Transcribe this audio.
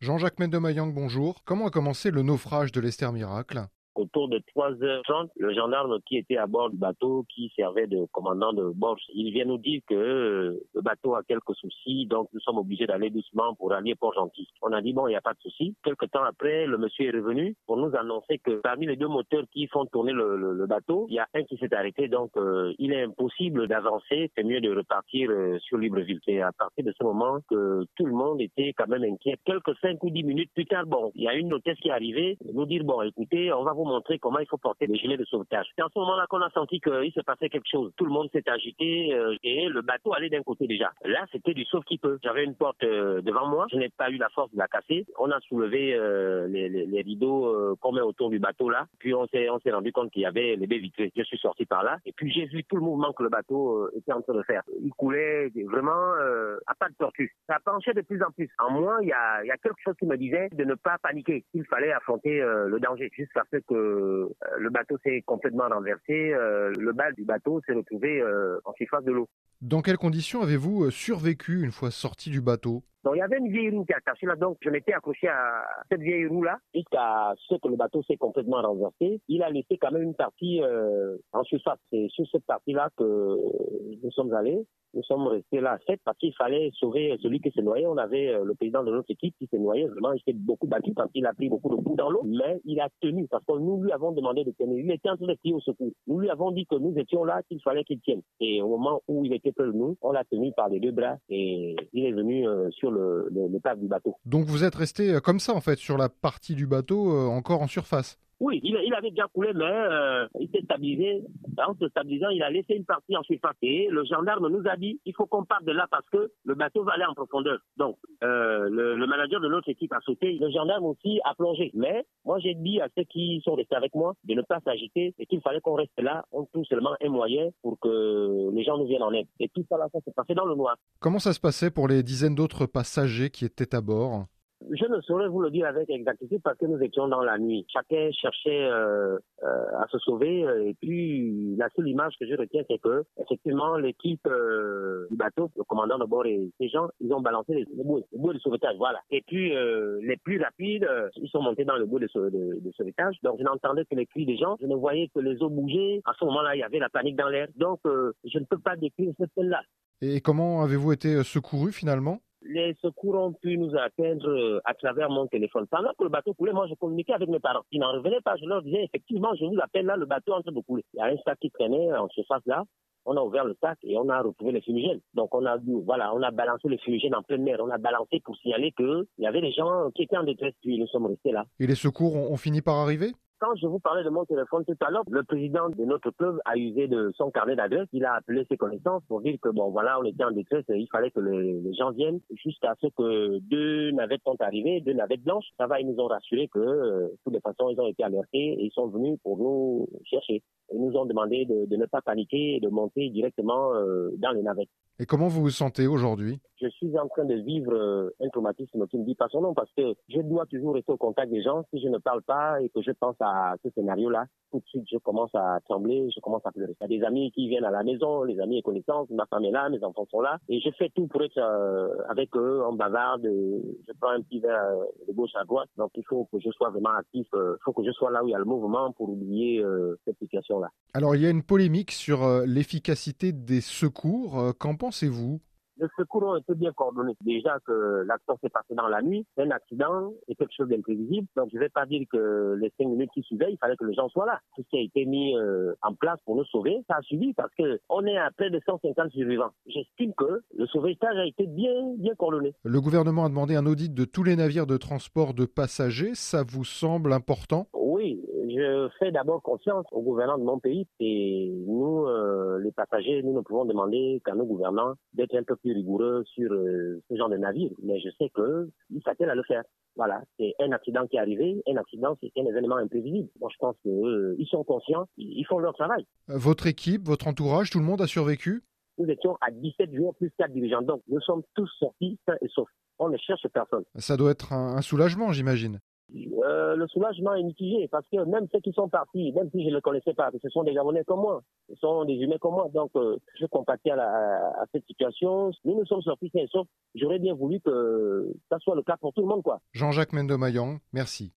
Jean-Jacques Mendemayang, bonjour. Comment a commencé le naufrage de l'Esther Miracle? Autour de 3h30, le gendarme qui était à bord du bateau, qui servait de commandant de bord, il vient nous dire que euh, le bateau a quelques soucis, donc nous sommes obligés d'aller doucement pour aller Port-Gentil. On a dit bon, il n'y a pas de souci. Quelque temps après, le monsieur est revenu pour nous annoncer que parmi les deux moteurs qui font tourner le, bateau, il y a un qui s'est arrêté, donc euh, il est impossible d'avancer. C'est mieux de repartir euh, sur Libreville. C'est à partir de ce moment que tout le monde était quand même inquiet. Quelques 5 ou 10 minutes plus tard, bon, il y a une hôtesse qui est arrivée, nous dire bon, écoutez, on va vous montrer comment il faut porter les gilets de sauvetage. C'est en ce moment-là qu'on a senti qu'il se passait quelque chose. Tout le monde s'est agité euh, et le bateau allait d'un côté déjà. Là, c'était du sauve qui peut. J'avais une porte euh, devant moi, je n'ai pas eu la force de la casser. On a soulevé euh, les, les, rideaux qu'on met autour du bateau là, puis on s'est on s'est rendu compte qu'il y avait les baies vitrées. Je suis sorti par là et puis j'ai vu tout le mouvement que le bateau était en train de faire. Il coulait vraiment pas de tortue. Ça penchait de plus en plus. En moi, il y a, quelque chose qui me disait de ne pas paniquer. Il fallait affronter le danger jusqu'à ce que euh, le bateau s'est complètement renversé, euh, le bas du bateau s'est retrouvé euh, en surface de l'eau. Dans quelles conditions avez-vous survécu une fois sorti du bateau? Donc il y avait une vieille roue qui a caché là, donc je m'étais accroché à cette vieille roue là jusqu'à ce que le bateau s'est complètement renversé. Il a laissé quand même une partie en surface. C'est sur cette partie là que nous sommes allés. Nous sommes restés là à 7 parce qu'il fallait sauver celui qui s'est noyé. On avait euh, le président de notre équipe qui s'est noyé. Vraiment, il s'est beaucoup battu parce qu'il a pris beaucoup de coups dans l'eau. Mais il a tenu parce que nous lui avons demandé de tenir. Il était en train de crier au secours. Nous lui avons dit que nous étions là, qu'il fallait qu'il tienne. Et au moment où il était près de nous, on l'a tenu par les deux bras et il est venu euh, sur le, Donc vous êtes resté euh, comme ça en fait sur la partie du bateau encore en surface oui, il, avait déjà coulé, mais euh, il s'est stabilisé. En se stabilisant, il a laissé une partie en surface. Et le gendarme nous a dit il faut qu'on parte de là parce que le bateau va aller en profondeur. Donc, euh, le, le, manager de notre équipe a sauté. Le gendarme aussi a plongé. Mais moi, j'ai dit à ceux qui sont restés avec moi de ne pas s'agiter et qu'il fallait qu'on reste là. On trouve seulement un moyen pour que les gens nous viennent en aide. Et tout ça, là, ça s'est passé dans le noir. Comment ça se passait pour les dizaines d'autres passagers qui étaient à bord? Je ne saurais vous le dire avec exactitude parce que nous étions dans la nuit. Chacun cherchait euh, euh, à se sauver et puis la seule image que je retiens c'est que effectivement l'équipe euh, du bateau, le commandant de bord et ces gens, ils ont balancé les, les bouées de sauvetage, voilà. Et puis les plus rapides, ils sont montés dans le bout de, de, sauvetage. Donc je n'entendais que les cris des gens, je ne voyais que les eaux bouger. À ce moment-là, il y avait la panique dans l'air. Donc je ne peux pas décrire cette scène-là. Et comment avez-vous été secouru finalement? Les secours ont pu nous atteindre euh, à travers mon téléphone. Pendant que le bateau coulait, moi, je communiquais avec mes parents. Ils n'en revenaient pas. Je leur disais, effectivement, je vous appelle là, le bateau est en train de couler. Il y a un sac qui traînait en surface là. On a ouvert le sac et on a retrouvé les fumigènes. Donc, on a, voilà, on a balancé les fumigènes en pleine mer. On a balancé pour signaler qu'il y avait des gens qui étaient en détresse, puis nous sommes restés là. Et les secours ont fini par arriver? Quand je vous parlais de mon téléphone tout à l'heure, le président de notre club a usé de son carnet d'adresse. Il a appelé ses connaissances pour dire que bon voilà, on était en détresse et il fallait que les, gens viennent jusqu'à ce que deux navettes sont arrivées, deux navettes blanches. Ça va, ils nous ont rassuré que euh, de toutes les façons, ils ont été alertés et ils sont venus pour nous chercher. Ils nous ont demandé de, ne pas paniquer et de monter directement euh, dans les navettes. Et comment vous vous sentez aujourd'hui? Je suis en train de vivre euh, un traumatisme qui ne dit pas son nom parce que je dois toujours rester au contact des gens. Si je ne parle pas et que je pense à ce scénario-là, tout de suite je commence à trembler, je commence à pleurer. Il y a des amis qui viennent à la maison, les amis et connaissances, ma femme est là, mes enfants sont là et je fais tout pour être euh, avec eux, en bavarde, je prends un petit verre de gauche à droite. Donc il faut que je sois vraiment actif, il faut que je sois là où il y a le mouvement pour oublier cette situation-là. Alors il y a une polémique sur l'efficacité des secours. Qu'en pensez-vous? Les secours été bien coordonnés. Déjà que l'action s'est passée dans la nuit, un accident est quelque chose d'imprévisible. Donc je ne vais pas dire que les cinq minutes qui suivaient, il fallait que les gens soient là. Tout ce qui a été mis euh, en place pour nous sauver, ça a suivi parce que on est à près de 150 survivants. J'estime que le sauvetage a été bien, bien coordonné. Le gouvernement a demandé un audit de tous les navires de transport de passagers. Ça vous semble important? Oui, je fais d'abord confiance au gouvernement de mon pays et nous, euh, les passagers, nous ne pouvons demander qu'à nos gouvernants d'être un peu plus rigoureux sur euh, ce genre de navire. Mais je sais qu'ils s'attellent à le faire. Voilà, c'est un accident qui est arrivé. Un accident, c'est un événement imprévisible. Moi, je pense qu'ils euh, sont conscients, ils font leur travail. Votre équipe, votre entourage, tout le monde a survécu? Nous étions à 17 jours plus 4 dirigeants. Donc, nous sommes tous sortis sains et saufs. On ne cherche personne. Ça doit être un soulagement, j'imagine. Euh, le soulagement est mitigé parce que même ceux qui sont partis, même si je ne les connaissais pas, ce sont des Gabonais comme moi, ce sont des humains comme moi, donc euh, je compatis à, à, cette situation. Nous nous sommes sortis sauf j'aurais bien voulu que ça soit le cas pour tout le monde. quoi. Jean-Jacques Mendomaillan, merci.